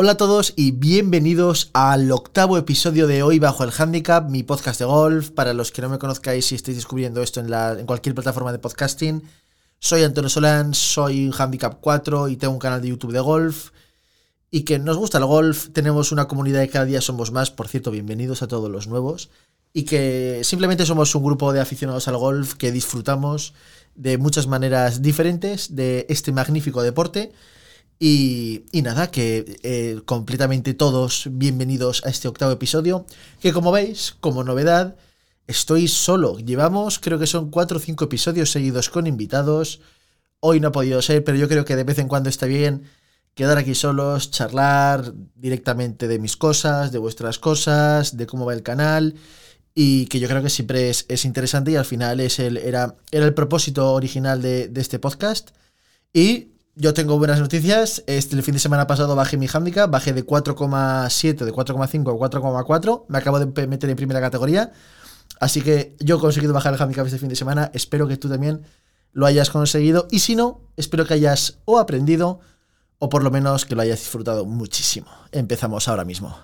Hola a todos y bienvenidos al octavo episodio de Hoy Bajo el Handicap, mi podcast de golf. Para los que no me conozcáis y estéis descubriendo esto en, la, en cualquier plataforma de podcasting, soy Antonio Solán, soy un Handicap 4 y tengo un canal de YouTube de golf. Y que nos gusta el golf, tenemos una comunidad de cada día somos más, por cierto, bienvenidos a todos los nuevos. Y que simplemente somos un grupo de aficionados al golf que disfrutamos de muchas maneras diferentes de este magnífico deporte. Y, nada, que eh, completamente todos bienvenidos a este octavo episodio, que como veis, como novedad, estoy solo. Llevamos, creo que son cuatro o cinco episodios seguidos con invitados. Hoy no ha podido ser, pero yo creo que de vez en cuando está bien quedar aquí solos, charlar directamente de mis cosas, de vuestras cosas, de cómo va el canal y que yo creo que siempre es, es interesante y al final es el, era, era el propósito original de este podcast. Y yo tengo buenas noticias. Este, el fin de semana pasado bajé mi handicap, bajé de 4,7, de 4,5 a 4,4. Me acabo de meter en primera categoría. Así que yo he conseguido bajar el handicap este fin de semana. Espero que tú también lo hayas conseguido. Y si no, espero que hayas o aprendido o por lo menos que lo hayas disfrutado muchísimo. Empezamos ahora mismo.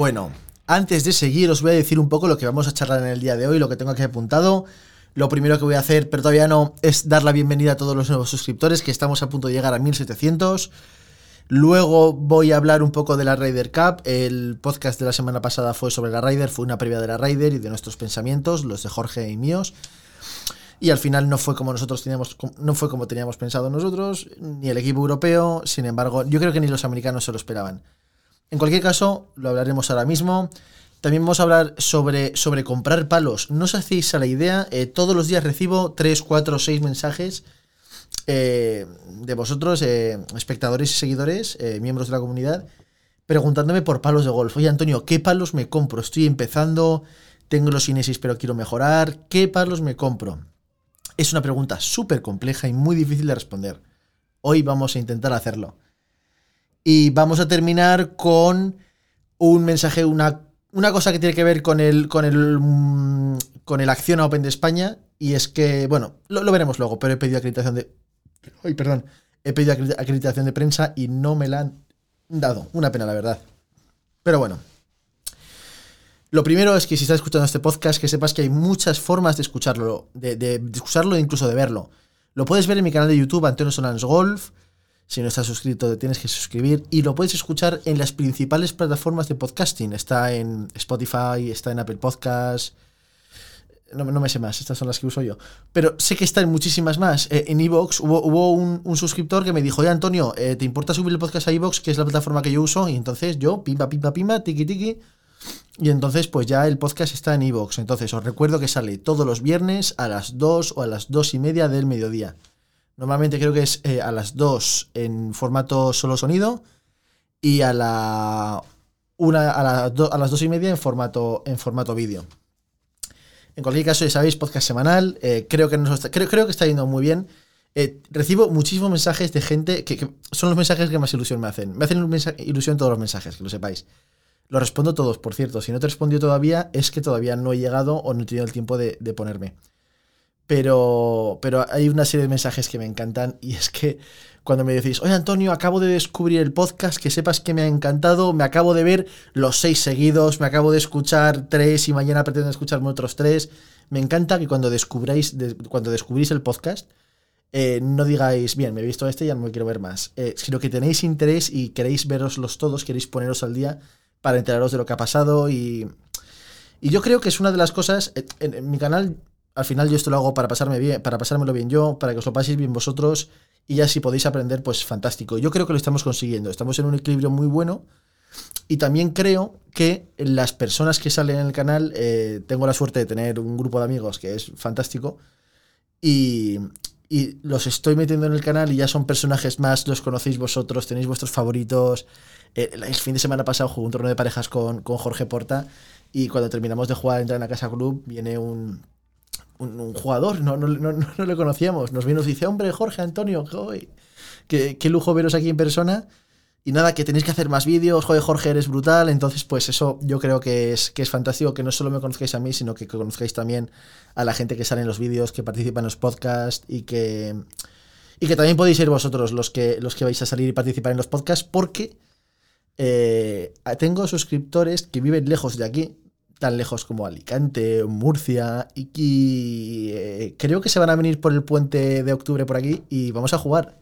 Bueno, antes de seguir os voy a decir un poco lo que vamos a charlar en el día de hoy, lo que tengo aquí apuntado. Lo primero que voy a hacer, pero todavía no, es dar la bienvenida a todos los nuevos suscriptores, que estamos a punto de llegar a 1700. Luego voy a hablar un poco de la Ryder Cup. El podcast de la semana pasada fue sobre la Ryder, fue una previa de la Ryder y de nuestros pensamientos, los de Jorge y míos. Y al final no fue como nosotros teníamos, no fue como teníamos pensado nosotros, ni el equipo europeo. Sin embargo, yo creo que ni los americanos se lo esperaban. En cualquier caso, lo hablaremos ahora mismo. También vamos a hablar sobre, sobre comprar palos. No os hacéis a la idea, eh, todos los días recibo 3, 4, 6 mensajes eh, de vosotros, eh, espectadores y seguidores, miembros de la comunidad, preguntándome por palos de golf. Oye, Antonio, ¿qué palos me compro? Estoy empezando, tengo los Inesis pero quiero mejorar. ¿Qué palos me compro? Es una pregunta súper compleja y muy difícil de responder. Hoy vamos a intentar hacerlo. Y vamos a terminar con un mensaje, una, una cosa que tiene que ver con el, con el, mm, con el Acción Open de España. Y es que, bueno, lo, veremos luego, pero he pedido acreditación de. Ay, perdón. He pedido acreditación de prensa y no me la han dado. Una pena, la verdad. Pero bueno. Lo primero es que si estás escuchando este podcast, que sepas que hay muchas formas de escucharlo, de, de, escucharlo e incluso de verlo. Lo puedes ver en mi canal de YouTube, Antonio Solans Golf. Si no estás suscrito, te tienes que suscribir y lo puedes escuchar en las principales plataformas de podcasting. Está en Spotify, está en Apple Podcasts. No, me sé más, estas son las que uso yo. Pero sé que está en muchísimas más. Eh, en Evox hubo, un, suscriptor que me dijo, oye Antonio, eh, ¿te importa subir el podcast a Evox, que es la plataforma que yo uso? Y entonces yo, pimpa, pimpa, pimpa, tiki, tiki. Y entonces pues ya el podcast está en Evox. Entonces os recuerdo que sale todos los viernes a las 2 o a las 2 y media del mediodía. Normalmente creo que es eh, a las 2 en formato solo sonido y a la una a, la a las 2 y media en formato, en formato vídeo. En cualquier caso, ya sabéis, podcast semanal. Eh, creo, que nos creo, creo que está yendo muy bien. Eh, recibo muchísimos mensajes de gente que, son los mensajes que más ilusión me hacen. Me hacen ilusión todos los mensajes, que lo sepáis. Lo respondo todos, por cierto. Si no te respondió todavía, es que todavía no he llegado o no he tenido el tiempo de ponerme. Pero, pero hay una serie de mensajes que me encantan y es que cuando me decís, oye Antonio, acabo de descubrir el podcast, que sepas que me ha encantado, me acabo de ver los seis seguidos, me acabo de escuchar tres y mañana pretendo escucharme otros tres. Me encanta que cuando descubráis, cuando descubrís el podcast, eh, no digáis, bien, me he visto este y ya no me quiero ver más, eh, sino que tenéis interés y queréis veroslos todos, queréis poneros al día para enteraros de lo que ha pasado y, y yo creo que es una de las cosas, eh, en mi canal al final yo esto lo hago para pasarme bien, para pasármelo bien yo, para que os lo paséis bien vosotros y ya si podéis aprender, pues fantástico. Yo creo que lo estamos consiguiendo, estamos en un equilibrio muy bueno y también creo que las personas que salen en el canal, eh, tengo la suerte de tener un grupo de amigos que es fantástico y, los estoy metiendo en el canal y ya son personajes más, los conocéis vosotros, tenéis vuestros favoritos. Eh, el fin de semana pasado jugué un torneo de parejas con, con Jorge Porta y cuando terminamos de jugar, entrar en la casa club, viene un un, jugador, no, no, no, le conocíamos. Nos vino y dice, hombre, Jorge Antonio, qué, qué lujo veros aquí en persona. Y nada, que tenéis que hacer más vídeos, joder, Jorge, eres brutal. Entonces, pues eso yo creo que es, que es fantástico, que no solo me conozcáis a mí, sino que conozcáis también a la gente que sale en los vídeos, que participa en los podcasts y que, y que también podéis ser vosotros los que, los que vais a salir y participar en los podcasts, porque eh, tengo suscriptores que viven lejos de aquí, tan lejos como Alicante, Murcia, y que eh, creo que se van a venir por el puente de octubre por aquí y vamos a jugar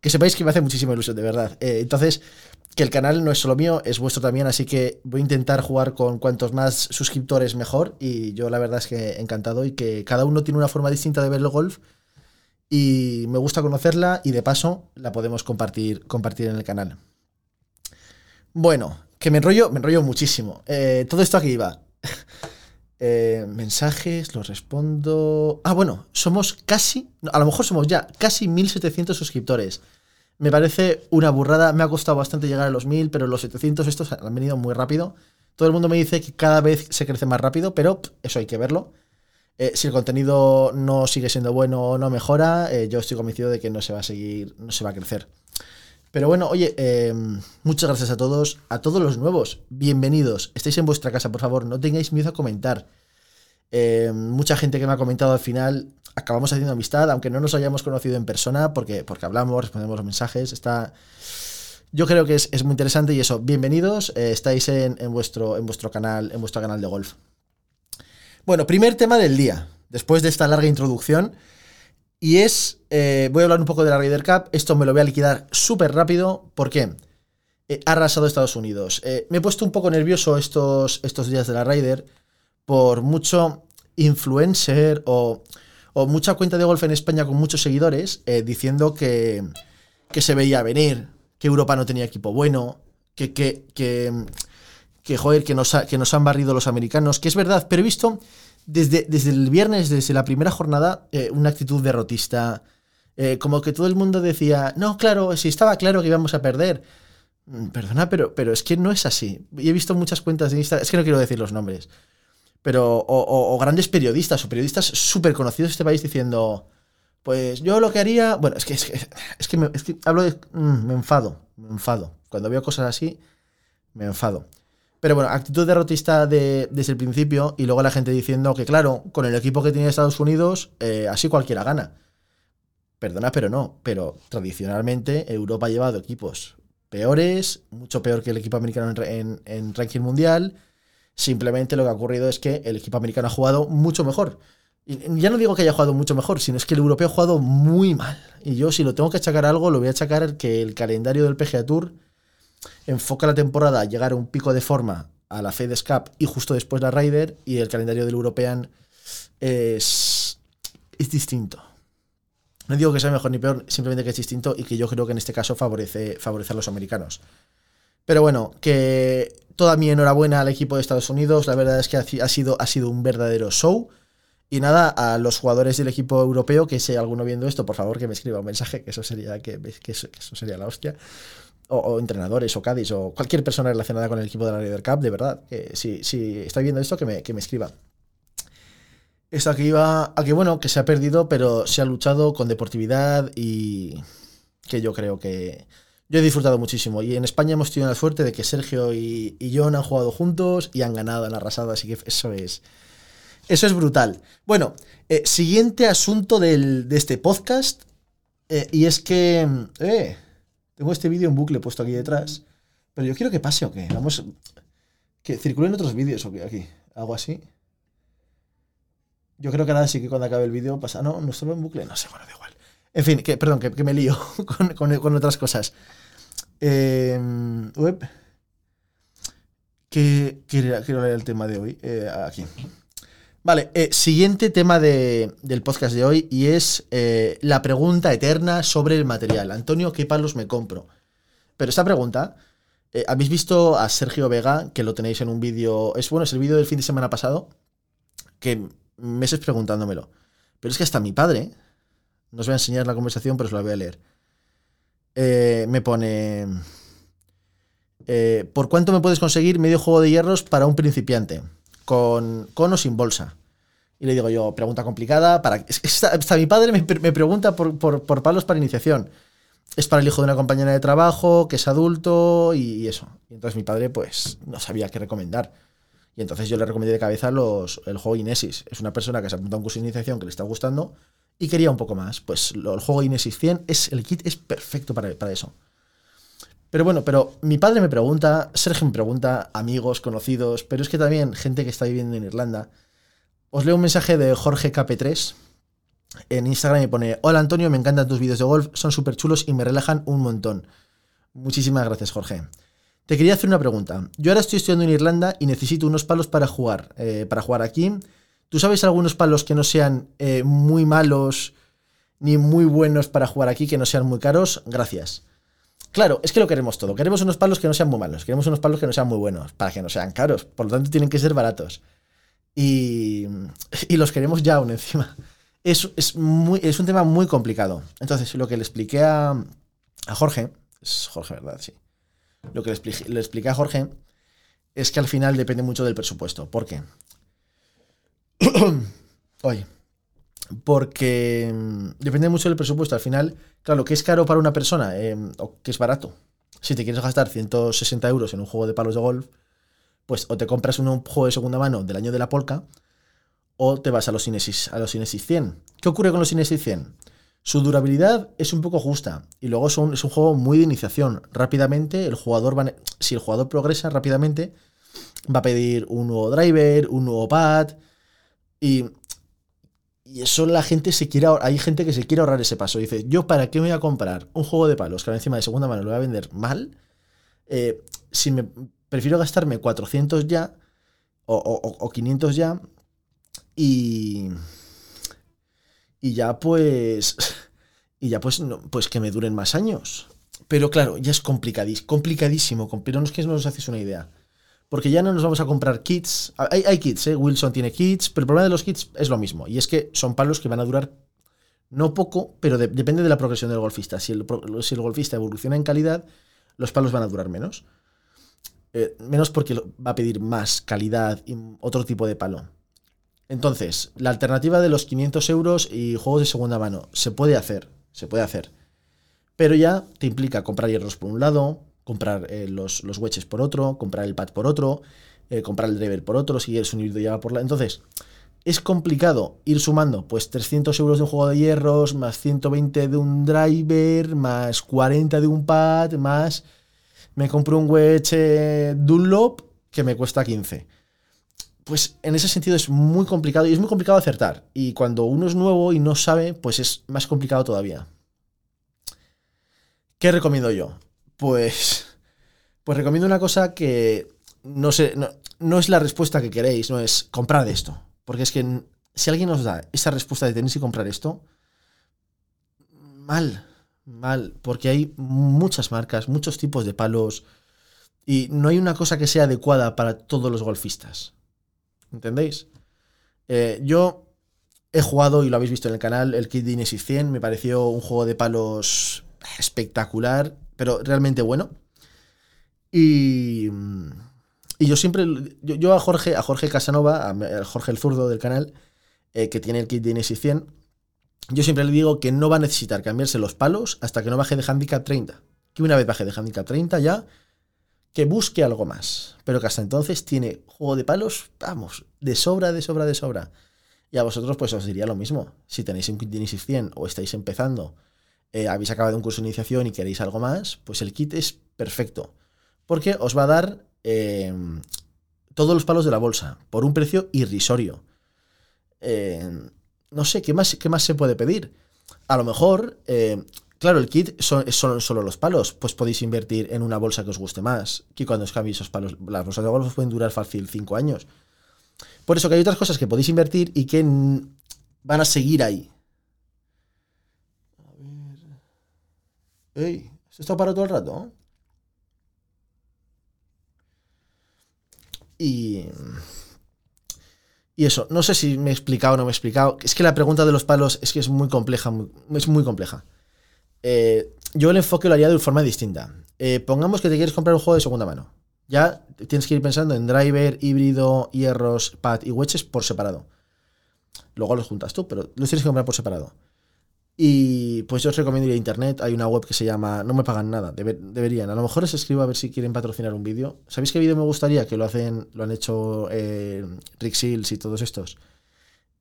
que sepáis que me hace muchísima ilusión, de verdad. Eh, entonces, que el canal no es solo mío, es vuestro también, así que voy a intentar jugar con cuantos más suscriptores mejor. Y yo la verdad es que encantado y que cada uno tiene una forma distinta de ver el golf. Y me gusta conocerla y de paso la podemos compartir, compartir en el canal. Bueno, que me enrollo, me enrollo muchísimo. Eh, todo esto aquí va. Eh, mensajes, los respondo. Ah, bueno, somos casi, a lo mejor somos ya casi 1700 suscriptores. Me parece una burrada, me ha costado bastante llegar a los 1000, pero los 700 estos han venido muy rápido. Todo el mundo me dice que cada vez se crece más rápido, pero eso hay que verlo. Eh, si el contenido no sigue siendo bueno o no mejora, yo estoy convencido de que no se va a seguir, no se va a crecer. Pero bueno, oye, muchas gracias a todos, a todos los nuevos, bienvenidos. Estáis en vuestra casa, por favor, no tengáis miedo a comentar. Eh, mucha gente que me ha comentado al final, acabamos haciendo amistad, aunque no nos hayamos conocido en persona, porque, porque hablamos, respondemos los mensajes, está... Yo creo que es, muy interesante y eso, bienvenidos, eh, estáis en, vuestro, en, vuestro canal, en vuestro canal de golf. Bueno, primer tema del día, después de esta larga introducción, y es, eh, voy a hablar un poco de la Ryder Cup, esto me lo voy a liquidar súper rápido, ¿por qué? ha arrasado Estados Unidos. me he puesto un poco nervioso estos, estos días de la Ryder, por mucho influencer o, mucha cuenta de golf en España con muchos seguidores eh, diciendo que, se veía venir, que Europa no tenía equipo bueno, que, que, que, joder, que nos, que nos han barrido los americanos, que es verdad, pero he visto desde, desde el viernes, desde la primera jornada, eh, una actitud derrotista. Eh, como que todo el mundo decía, no, claro, si estaba claro que íbamos a perder. Mm, perdona, pero, pero es que no es así. Y he visto muchas cuentas de Instagram, es que no quiero decir los nombres, pero o, grandes periodistas o periodistas súper conocidos de este país diciendo, pues yo lo que haría, bueno, es que, es que, es que, me, hablo de, mm, me enfado, me enfado. Cuando veo cosas así, me enfado. Pero bueno, actitud derrotista de, desde el principio y luego la gente diciendo que claro, con el equipo que tiene Estados Unidos, eh, así cualquiera gana. Perdona, pero no. Pero tradicionalmente Europa ha llevado equipos peores, mucho peor que el equipo americano en ranking mundial Simplemente lo que ha ocurrido es que el equipo americano ha jugado mucho mejor. Y ya no digo que haya jugado mucho mejor, sino es que el europeo ha jugado muy mal. Y yo, si lo tengo que achacar algo, lo voy a achacar que el calendario del PGA Tour enfoca la temporada a llegar a un pico de forma a la FedEx Cup y justo después la Ryder, y el calendario del European es, es distinto. No digo que sea mejor ni peor, simplemente que es distinto y que yo creo que en este caso favorece, a los americanos. Pero bueno, que toda mi enhorabuena al equipo de Estados Unidos. La verdad es que ha sido, ha sido un verdadero show. Y nada, a los jugadores del equipo europeo, que si hay alguno viendo esto, por favor que me escriba un mensaje, que eso sería, que, eso, sería la hostia. O, entrenadores, o Cádiz, o cualquier persona relacionada con el equipo de la Ryder Cup, de verdad. Si, si está viendo esto, que me, que me escriba. Esto aquí va a que, bueno, que se ha perdido, pero se ha luchado con deportividad y que yo creo que, yo he disfrutado muchísimo y en España hemos tenido la suerte de que Sergio y, John han jugado juntos y han ganado, han arrasado, así que eso es, eso es brutal. Bueno, eh, siguiente asunto de este podcast eh, y es que eh, tengo este vídeo en bucle puesto aquí detrás, pero yo quiero que pase o qué, vamos, que circulen otros vídeos o qué, aquí, hago así. Yo creo que ahora sí que cuando acabe el vídeo pasa, no, no estaba en bucle, no sé, bueno, da igual. En fin, que, perdón, que, me lío con otras cosas. Eh, web. Que quiero, leer el tema de hoy. Eh, aquí. Vale, eh, siguiente tema del podcast de hoy y es eh, la pregunta eterna sobre el material. Antonio, ¿qué palos me compro? Pero esta pregunta, ¿habéis visto a Sergio Vega, que lo tenéis en un vídeo? Es bueno, es el vídeo del fin de semana pasado, que meses preguntándomelo. Pero es que hasta mi padre, no os voy a enseñar la conversación, pero os la voy a leer. Eh, me pone... Eh, ¿Por cuánto me puedes conseguir medio juego de hierros para un principiante? Con, con o sin bolsa. Y le digo yo, pregunta complicada. Para... Hasta, mi padre me, pregunta por, por, palos para iniciación. Es para el hijo de una compañera de trabajo, que es adulto y, eso. Y entonces mi padre, pues, no sabía qué recomendar. Y entonces yo le recomendé de cabeza los, el juego Inesis. Es una persona que se apunta a un curso de iniciación que le está gustando y quería un poco más. Pues el juego Inesis 100, es, el kit es perfecto para, para eso. Pero bueno, pero mi padre me pregunta, Sergio me pregunta, amigos, conocidos, pero es que también gente que está viviendo en Irlanda. Os leo un mensaje de Jorge KP3 en Instagram y pone, hola Antonio, me encantan tus vídeos de golf, son súper chulos y me relajan un montón. Muchísimas gracias Jorge. Te quería hacer una pregunta. Yo ahora estoy estudiando en Irlanda y necesito unos palos para jugar, eh, para jugar aquí. ¿Tú sabes algunos palos que no sean eh, muy malos ni muy buenos para jugar aquí, que no sean muy caros? Gracias. Claro, es que lo queremos todo. Queremos unos palos que no sean muy malos. Queremos unos palos que no sean muy buenos, para que no sean caros. Por lo tanto, tienen que ser baratos. Y, los queremos ya aún encima. Es, es, muy, es un tema muy complicado. Entonces, lo que le expliqué a, a Jorge, es Jorge, ¿verdad? Sí. Lo que le expliqué, le expliqué a Jorge es que al final depende mucho del presupuesto. ¿Por qué? Oye porque mm, depende mucho del presupuesto. Al final, claro, que es caro para una persona eh, o que es barato. Si te quieres gastar 160 euros en un juego de palos de golf, pues o te compras un juego de segunda mano del año de la polka o te vas a los Inesis, a los Inesis 100. ¿Qué ocurre con los Inesis 100? Su durabilidad es un poco justa y luego es un, es un juego muy de iniciación. Rápidamente, el jugador va, si el jugador progresa rápidamente, va a pedir un nuevo driver, un nuevo pad y y eso la gente se quiere hay gente que se quiere ahorrar ese paso. Dice, yo para qué voy a comprar un juego de palos que encima de segunda mano lo voy a vender mal, eh, si me prefiero gastarme 400 ya o, 500 ya y y ya pues y ya pues pues que me duren más años. Pero claro, ya es complicadísimo, complicadísimo, pero no es que no os hacéis una idea. Porque ya no nos vamos a comprar kits. Hay, kits, ¿eh? Wilson tiene kits, pero el problema de los kits es lo mismo. Y es que son palos que van a durar no poco, pero depende de la progresión del golfista. Si el, golfista evoluciona en calidad, los palos van a durar menos. Eh, menos porque va a pedir más calidad y otro tipo de palo. Entonces, la alternativa de los 500 euros y juegos de segunda mano se puede hacer, se puede hacer. Pero ya te implica comprar hierros por un lado, comprar eh, los, los por otro, comprar el pad por otro, eh, comprar el driver por otro, si quieres un híbrido ya por la... Entonces, es complicado ir sumando pues 300 euros de un juego de hierros, más 120 de un driver, más 40 de un pad, más me compro un wedge eh, Dunlop que me cuesta 15. Pues en ese sentido es muy complicado y es muy complicado acertar. Y cuando uno es nuevo y no sabe, pues es más complicado todavía. ¿Qué recomiendo yo? Pues, pues recomiendo una cosa que no, sé, no, es la respuesta que queréis, no es comprar esto. Porque es que si alguien os da esa respuesta de tenéis que comprar esto, mal, mal, porque hay muchas marcas, muchos tipos de palos y no hay una cosa que sea adecuada para todos los golfistas. ¿Entendéis? Eh, yo he jugado, y lo habéis visto en el canal, el Kit de Inesis 100, me pareció un juego de palos espectacular pero realmente bueno. Y, y yo siempre, yo, a Jorge, a Jorge Casanova, a Jorge el zurdo del canal, eh, que tiene el kit de Inesis 100, yo siempre le digo que no va a necesitar cambiarse los palos hasta que no baje de handicap 30. Que una vez baje de handicap 30 ya, que busque algo más. Pero que hasta entonces tiene juego de palos, vamos, de sobra, de sobra, de sobra. Y a vosotros pues os diría lo mismo. Si tenéis un kit de Inesis 100 o estáis empezando eh, habéis acabado un curso de iniciación y queréis algo más, pues el kit es perfecto. Porque os va a dar eh, todos los palos de la bolsa por un precio irrisorio. Eh, no sé, ¿qué más, ¿qué más se puede pedir? A lo mejor, claro, el kit son, solo los palos, pues podéis invertir en una bolsa que os guste más. Que cuando os cambiéis esos palos, las bolsas de golf pueden durar fácil 5 años. Por eso que hay otras cosas que podéis invertir y que van a seguir ahí. Ey, ¿esto está para todo el rato? Y. Y eso, no sé si me he explicado o no me he explicado. Es que la pregunta de los palos es que es muy compleja, es muy compleja. Eh, yo el enfoque lo haría de forma distinta. Eh, pongamos que te quieres comprar un juego de segunda mano. Ya tienes que ir pensando en driver, híbrido, hierros, pad y wedges por separado. Luego los juntas tú, pero los tienes que comprar por separado. Y pues yo os recomiendo ir a internet. Hay una web que se llama. No me pagan nada, deberían. A lo mejor les escribo a ver si quieren patrocinar un vídeo. ¿Sabéis qué vídeo me gustaría? Que lo hacen, lo han hecho eh, Rick Seals y todos estos.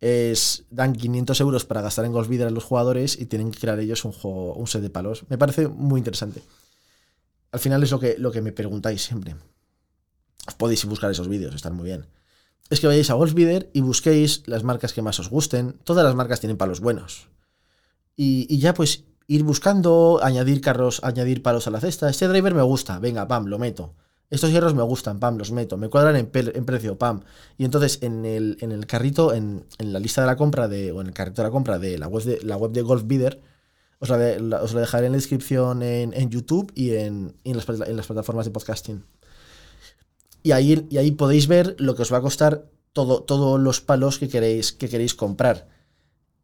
Es, dan 500 euros para gastar en Golf a los jugadores y tienen que crear ellos un juego, un set de palos. Me parece muy interesante. Al final es lo que, lo que me preguntáis siempre. Podéis buscar esos vídeos, están muy bien. Es que vayáis a Golfbidder y busquéis las marcas que más os gusten. Todas las marcas tienen palos buenos y, ya pues ir buscando, añadir carros, añadir palos a la cesta. Este driver me gusta, venga, pam, lo meto. Estos hierros me gustan, pam, los meto. Me cuadran en, precio, pam. Y entonces en el, en el carrito, en, la lista de la compra de, o en el carrito de la compra de la web de, la web de Golf Bidder, os la, dejaré en la descripción en, YouTube y, en, las, plataformas de podcasting. Y ahí, y ahí podéis ver lo que os va a costar todo, todos los palos que queréis, que queréis comprar.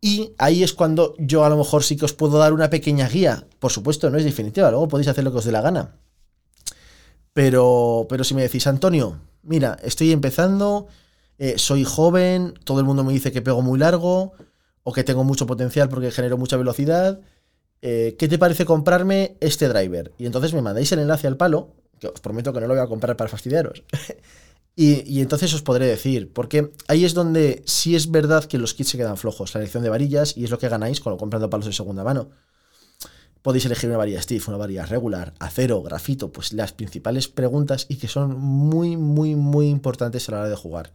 Y ahí es cuando yo a lo mejor sí que os puedo dar una pequeña guía. Por supuesto, no es definitiva, luego podéis hacer lo que os dé la gana. Pero, pero si me decís, Antonio, mira, estoy empezando, eh, soy joven, todo el mundo me dice que pego muy largo, o que tengo mucho potencial porque genero mucha velocidad, eh, ¿qué te parece comprarme este driver? Y entonces me mandáis el enlace al palo, que os prometo que no lo voy a comprar para fastidiaros. Y, entonces os podré decir, porque ahí es donde sí es verdad que los kits se quedan flojos, la elección de varillas, y es lo que ganáis con, comprando palos de segunda mano. Podéis elegir una varilla Steve, una varilla regular, acero, grafito, pues las principales preguntas y que son muy, muy, muy importantes a la hora de jugar.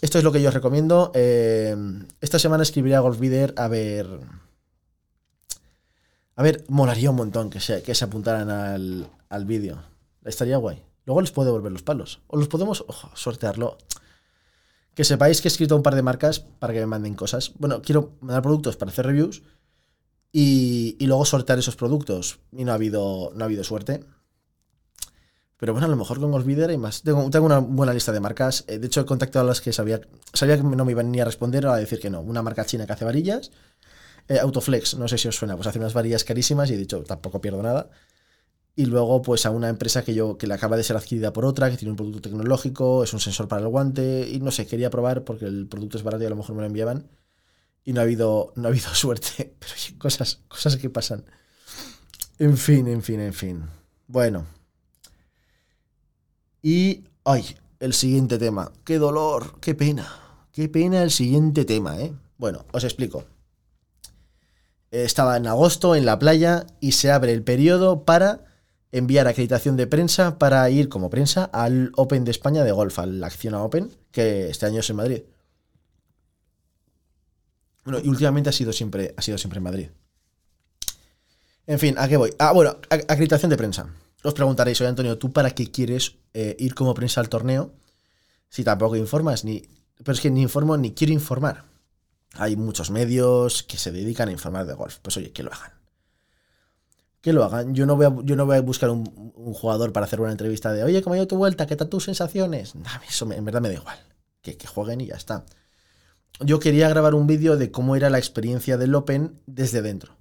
Esto es lo que yo os recomiendo. Eh, esta semana escribiré a Golfbider a ver. A ver, molaría un montón que se, que se apuntaran al, al vídeo. Estaría guay. Luego les puedo devolver los palos. O los podemos sortearlo. Que sepáis que he escrito un par de marcas para que me manden cosas. Bueno, quiero mandar productos para hacer reviews y, luego sortear esos productos. Y no ha habido, no ha habido suerte. Pero bueno, a lo mejor con Golfbider hay más. Tengo, tengo, una buena lista de marcas. Eh, de hecho, he contactado a las que sabía, sabía que no me iban ni a responder o a decir que no. Una marca china que hace varillas. Eh, Autoflex, no sé si os suena, pues hace unas varillas carísimas y he dicho, tampoco pierdo nada y luego pues a una empresa que yo que le acaba de ser adquirida por otra, que tiene un producto tecnológico, es un sensor para el guante y no sé, quería probar porque el producto es barato y a lo mejor me lo enviaban y no ha habido no ha habido suerte, pero hay cosas cosas que pasan. En fin, en fin, en fin. Bueno. Y ay, el siguiente tema. Qué dolor, qué pena. Qué pena el siguiente tema, ¿eh? Bueno, os explico. Estaba en agosto en la playa y se abre el periodo para enviar acreditación de prensa para ir como prensa al Open de España de golf, al Acciona Open, que este año es en Madrid. Bueno, y últimamente ha sido siempre, ha sido siempre en Madrid. En fin, ¿a qué voy? Ah, bueno, acreditación de prensa. Os preguntaréis, oye Antonio, ¿tú para qué quieres eh, ir como prensa al torneo? Si tampoco informas, ni. Pero es que ni informo ni quiero informar. Hay muchos medios que se dedican a informar de golf. Pues oye, que lo hagan que lo hagan. Yo no voy a, yo no voy a buscar un, jugador para hacer una entrevista de, oye, ¿cómo ha ido tu vuelta? ¿Qué tal tus sensaciones? eso en verdad me da igual. Que, jueguen y ya está. Yo quería grabar un vídeo de cómo era la experiencia del Open desde dentro.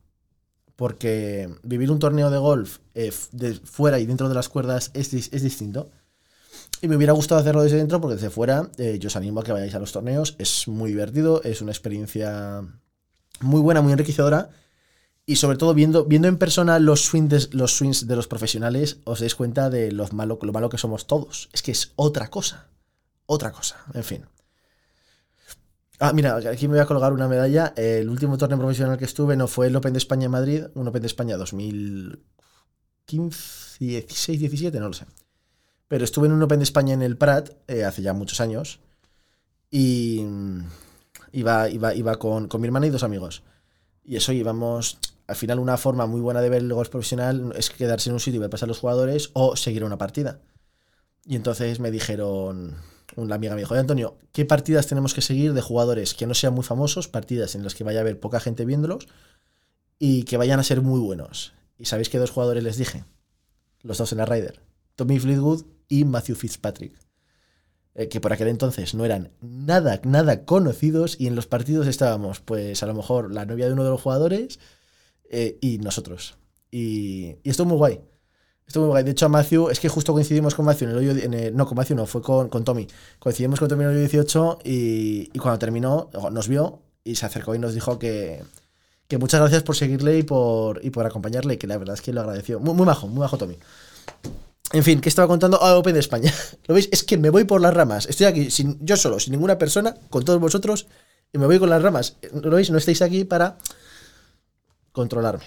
Porque vivir un torneo de golf eh, de fuera y dentro de las cuerdas es, distinto. Y me hubiera gustado hacerlo desde dentro porque desde fuera eh, yo os animo a que vayáis a los torneos. Es muy divertido, es una experiencia muy buena, muy enriquecedora y sobre todo viendo, viendo en persona los swings, de, los swings de los profesionales, os dais cuenta de lo malo, lo malo que somos todos. Es que es otra cosa. Otra cosa. En fin. Ah, mira, aquí me voy a colgar una medalla. El último torneo profesional que estuve no fue el Open de España en Madrid, un Open de España 2015, 16, 17, no lo sé. Pero estuve en un Open de España en el Prat eh, hace ya muchos años. Y iba, iba, iba con, con mi hermana y dos amigos. Y eso íbamos, al final una forma muy buena de ver el golf profesional es quedarse en un sitio y ver pasar los jugadores o seguir una partida. Y entonces me dijeron, una amiga me dijo, Antonio, ¿qué partidas tenemos que seguir de jugadores que no sean muy famosos, partidas en las que vaya a haber poca gente viéndolos y que vayan a ser muy buenos? ¿Y sabéis qué dos jugadores les dije? Los dos en la Ryder, Tommy Fleetwood y Matthew Fitzpatrick. Eh, que por aquel entonces no eran nada, nada conocidos y en los partidos estábamos, pues a lo mejor la novia de uno de los jugadores eh, y nosotros. Y, esto muy guay. Estuvo muy guay. De hecho, a Matthew, es que justo coincidimos con Matthew en el hoyo. En no, con Matthew no, fue con, con Tommy. Coincidimos con Tommy en el hoyo 18 y, y cuando terminó, nos vio y se acercó y nos dijo que, que muchas gracias por seguirle y por, y por acompañarle, que la verdad es que lo agradeció. Muy, muy majo, muy majo Tommy. En fin, ¿qué estaba contando? Ah, Open de España. ¿Lo veis? Es que me voy por las ramas. Estoy aquí sin, yo solo, sin ninguna persona, con todos vosotros, y me voy con las ramas. ¿Lo veis? No estáis aquí para controlarme.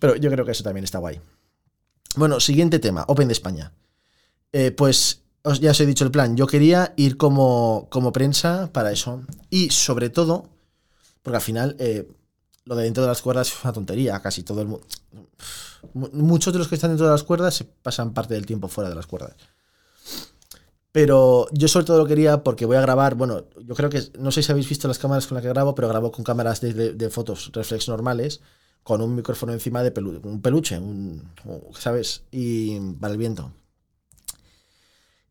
Pero yo creo que eso también está guay. Bueno, siguiente tema, Open de España. Eh, pues ya os he dicho el plan. Yo quería ir como, como prensa para eso. Y sobre todo, porque al final eh, lo de dentro de las cuerdas es una tontería. Casi todo el mundo. Muchos de los que están dentro de las cuerdas se pasan parte del tiempo fuera de las cuerdas. Pero yo sobre todo lo quería porque voy a grabar, bueno, yo creo que, no sé si habéis visto las cámaras con las que grabo, pero grabo con cámaras de, fotos reflex normales, con un micrófono encima de pelu un peluche, un, ¿sabes? Y para el viento.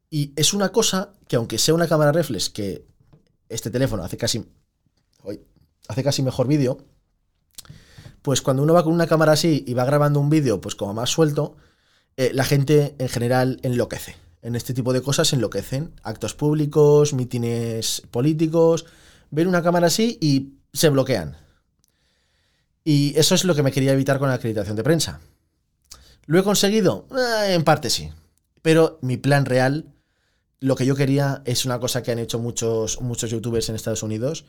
Y es una cosa que aunque sea una cámara reflex, que este teléfono hace casi, hace casi mejor vídeo, pues cuando uno va con una cámara así y va grabando un vídeo pues como más suelto, eh, la gente en general enloquece en este tipo de cosas enloquecen. Actos públicos, mítines políticos, ven una cámara así y se bloquean. Y eso es lo que me quería evitar con la acreditación de prensa. ¿Lo he conseguido? Eh, en parte sí. Pero mi plan real, lo que yo quería, es una cosa que han hecho muchos, muchos youtubers en Estados Unidos.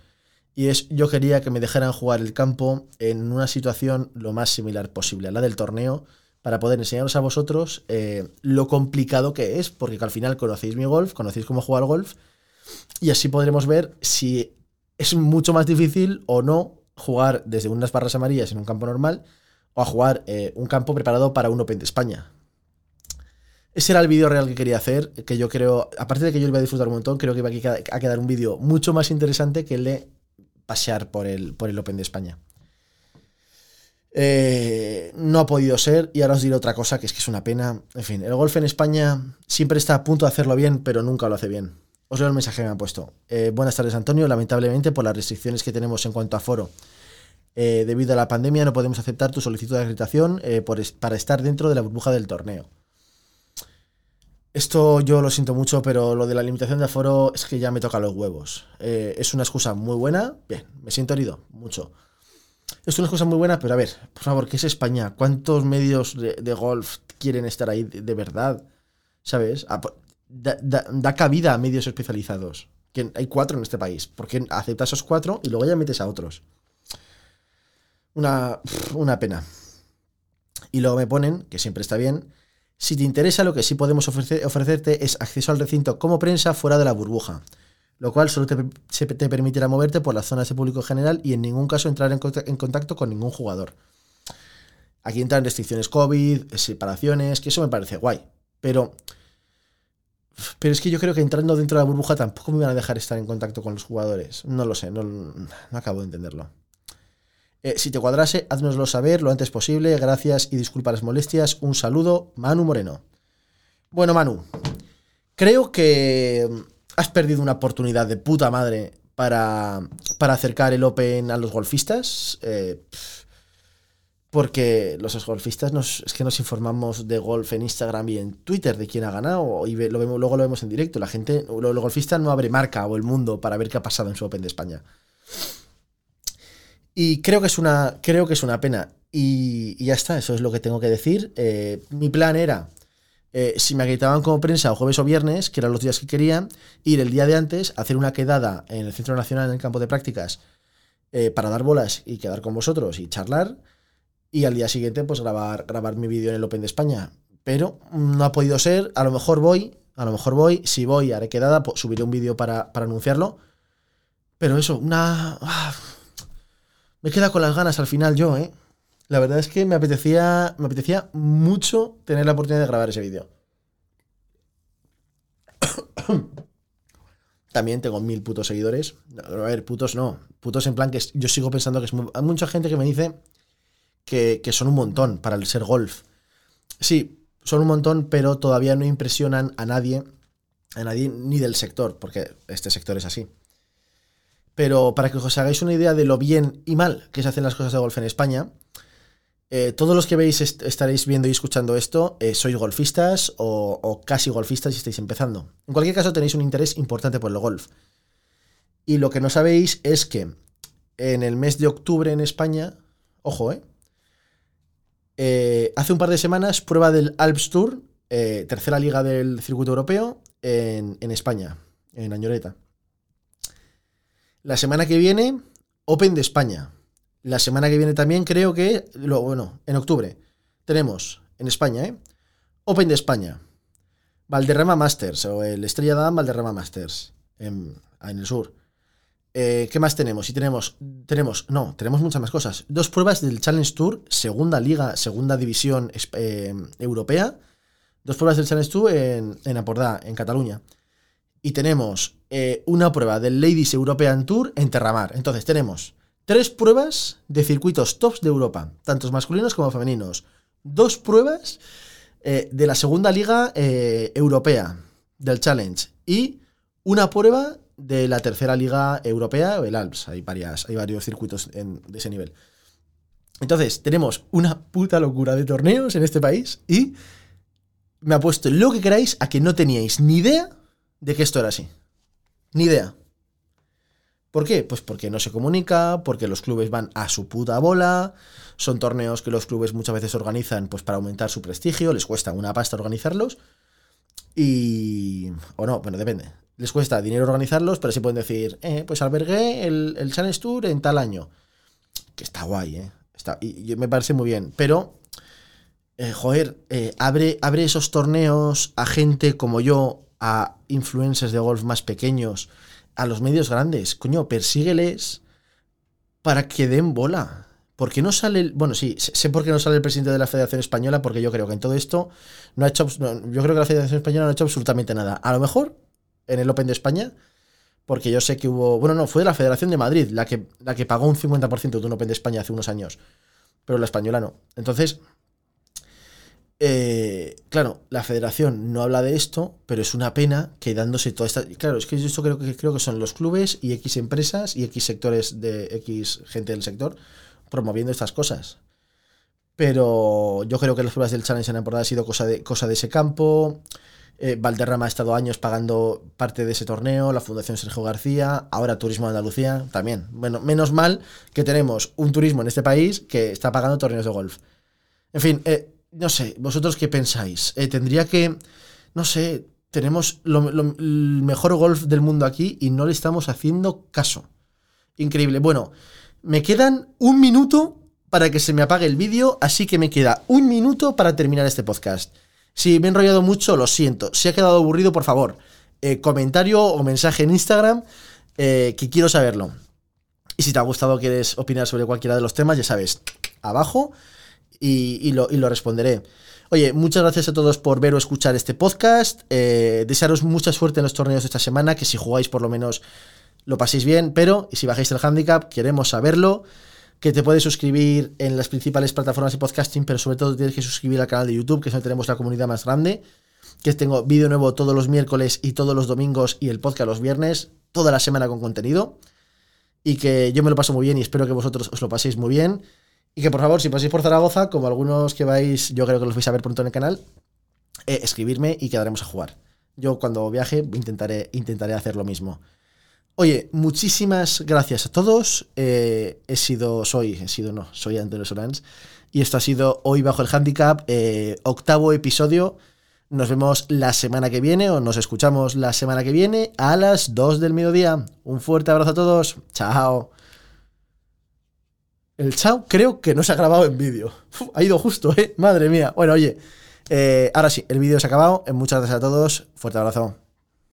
Y es, yo quería que me dejaran jugar el campo en una situación lo más similar posible a la del torneo, para poder enseñaros a vosotros eh, lo complicado que es, porque al final conocéis mi golf, conocéis cómo jugar golf, y así podremos ver si es mucho más difícil o no jugar desde unas barras amarillas en un campo normal o a jugar eh, un campo preparado para un Open de España. Ese era el vídeo real que quería hacer, que yo creo, aparte de que yo lo iba a disfrutar un montón, creo que va a quedar un vídeo mucho más interesante que el de pasear por el, por el Open de España. Eh, no ha podido ser y ahora os diré otra cosa que es que es una pena. En fin, el golf en España siempre está a punto de hacerlo bien, pero nunca lo hace bien. Os leo el mensaje que me han puesto. Eh, buenas tardes, Antonio. Lamentablemente, por las restricciones que tenemos en cuanto a foro, eh, debido a la pandemia, no podemos aceptar tu solicitud de acreditación para estar dentro de la burbuja del torneo. Esto yo lo siento mucho, pero lo de la limitación de aforo es que ya me toca los huevos. Es una excusa muy buena. Bien, me siento herido, mucho. Es una cosa muy buena, pero a ver, por favor, ¿qué es España? ¿Cuántos medios de, golf quieren estar ahí de, verdad? ¿Sabes? Da, da, da, cabida a medios especializados. Hay cuatro en este país. ¿Por qué aceptas esos cuatro y luego ya metes a otros? Una, una pena. Y luego me ponen, que siempre está bien, si te interesa lo que sí podemos ofrecer, ofrecerte es acceso al recinto como prensa fuera de la burbuja lo cual solo te, te, permitirá moverte por las zonas de público general y en ningún caso entrar en, en contacto con ningún jugador. Aquí entran restricciones COVID, separaciones, que eso me parece guay. Pero, pero es que yo creo que entrando dentro de la burbuja tampoco me van a dejar estar en contacto con los jugadores. No lo sé, no, no acabo de entenderlo. Eh, si te cuadrase, háznoslo saber lo antes posible. Gracias y disculpa las molestias. Un saludo, Manu Moreno. Bueno, Manu, creo que has perdido una oportunidad de puta madre para, para acercar el Open a los golfistas. Eh, porque los golfistas nos, es que nos informamos de golf en Instagram y en Twitter de quién ha ganado y luego lo vemos en directo. La gente, los no abre marca o el mundo para ver qué ha pasado en su Open de España. Y creo que es una, creo que es una pena. Y, y ya está, eso es lo que tengo que decir. Eh, mi plan era eh, si me acreditaban como prensa o jueves o viernes, que eran los días que quería, ir el día de antes, hacer una quedada en el Centro Nacional en el campo de prácticas eh, para dar bolas y quedar con vosotros y charlar, y al día siguiente pues grabar, grabar mi vídeo en el Open de España. Pero no ha podido ser, a lo mejor voy, a lo mejor voy, si voy haré quedada, pues, subiré un vídeo para, para, anunciarlo. Pero eso, una... Ah, me queda con las ganas al final yo, ¿eh? La verdad es que me apetecía, me apetecía mucho tener la oportunidad de grabar ese vídeo. También tengo mil putos seguidores. A ver, putos no. Putos en plan que yo sigo pensando que es. Hay mucha gente que me dice que, que son un montón para el ser golf. Sí, son un montón, pero todavía no impresionan a nadie, a nadie ni del sector, porque este sector es así. Pero para que os hagáis una idea de lo bien y mal que se hacen las cosas de golf en España, eh, todos los que veis estaréis viendo y escuchando esto, eh, sois golfistas o, casi golfistas y estáis empezando. En cualquier caso, tenéis un interés importante por el golf. Y lo que no sabéis es que en el mes de octubre en España, ojo, eh, hace un par de semanas, prueba del Alps Tour, tercera liga del circuito europeo, en, en España, en Añoreta. La semana que viene, Open de España. La semana que viene también creo que, lo, bueno, en octubre, tenemos en España, ¿eh? Open de España, Valderrama Masters, o el Estrella Damm Valderrama Masters, en, el sur. Eh, ¿Qué más tenemos? Y tenemos, tenemos, no, tenemos muchas más cosas. Dos pruebas del Challenge Tour, segunda liga, segunda división eh, europea. Dos pruebas del Challenge Tour en, en en Cataluña. Y tenemos eh, una prueba del Ladies European Tour en Terramar. Entonces tenemos Tres pruebas de circuitos tops de Europa, tantos masculinos como femeninos. Dos pruebas eh, de la segunda liga eh, europea, del Challenge. Y una prueba de la tercera liga europea, el Alps. Hay, varios circuitos de ese nivel. Entonces, tenemos una puta locura de torneos en este país y me ha puesto lo que queráis a que no teníais ni idea de que esto era así. Ni idea. ¿Por qué? Pues porque no se comunica, porque los clubes van a su puta bola, son torneos que los clubes muchas veces organizan pues para aumentar su prestigio, les cuesta una pasta organizarlos y... o no, bueno, depende. Les cuesta dinero organizarlos, pero sí pueden decir, eh, pues albergué el, el Challenge Tour en tal año. Que está guay, ¿eh? Está, y, me parece muy bien, pero... Eh, joder, eh, abre, abre esos torneos a gente como yo, a influencers de golf más pequeños, a los medios grandes. Coño, persígueles para que den bola. ¿Por qué no sale el, Bueno, sí, sé por qué no sale el presidente de la Federación Española, porque yo creo que en todo esto no ha hecho. yo creo que la Federación Española no ha hecho absolutamente nada. A lo mejor en el Open de España, porque yo sé que hubo. Bueno, no, fue la Federación de Madrid la que, la que pagó un 50% de un Open de España hace unos años. Pero la española no. Entonces, eh, claro, la federación no habla de esto, pero es una pena que dándose toda esta. Claro, es que esto creo que creo que son los clubes y X empresas y X sectores de X gente del sector promoviendo estas cosas. Pero yo creo que las pruebas del Challenge en temporada ha sido cosa de, cosa de ese campo. Eh, Valderrama ha estado años pagando parte de ese torneo, la Fundación Sergio García, ahora Turismo de Andalucía también. Bueno, menos mal que tenemos un turismo en este país que está pagando torneos de golf. En fin, eh, no sé, vosotros qué pensáis. Eh, tendría que, no sé, tenemos el mejor golf del mundo aquí y no le estamos haciendo caso. Increíble. Bueno, me quedan un minuto para que se me apague el vídeo, así que me queda un minuto para terminar este podcast. Si me he enrollado mucho, lo siento. Si ha quedado aburrido, por favor, eh, comentario o mensaje en Instagram, eh, que quiero saberlo. Y si te ha gustado, quieres opinar sobre cualquiera de los temas, ya sabes, abajo y, lo, responderé. Oye, muchas gracias a todos por ver o escuchar este podcast. Eh, desearos mucha suerte en los torneos de esta semana, que si jugáis por lo menos lo paséis bien, pero y si bajáis el handicap, queremos saberlo. Que te puedes suscribir en las principales plataformas de podcasting, pero sobre todo tienes que suscribir al canal de YouTube, que es donde tenemos la comunidad más grande. Que tengo vídeo nuevo todos los miércoles y todos los domingos y el podcast los viernes, toda la semana con contenido. Y que yo me lo paso muy bien y espero que vosotros os lo paséis muy bien. Y que por favor, si pasáis por Zaragoza, como algunos que vais, yo creo que los vais a ver pronto en el canal, eh, escribirme y quedaremos a jugar. Yo cuando viaje intentaré, intentaré hacer lo mismo. Oye, muchísimas gracias a todos. Eh, he sido, soy, he sido, no, soy Antonio Solans. Y esto ha sido Hoy Bajo el Handicap, eh, octavo episodio. Nos vemos la semana que viene o nos escuchamos la semana que viene a las 2 del mediodía. Un fuerte abrazo a todos. Chao. El chao creo que no se ha grabado en vídeo. Ha ido justo, ¿eh? Madre mía. Bueno, oye, eh, ahora sí, el vídeo se ha acabado. Muchas gracias a todos. Fuerte abrazo.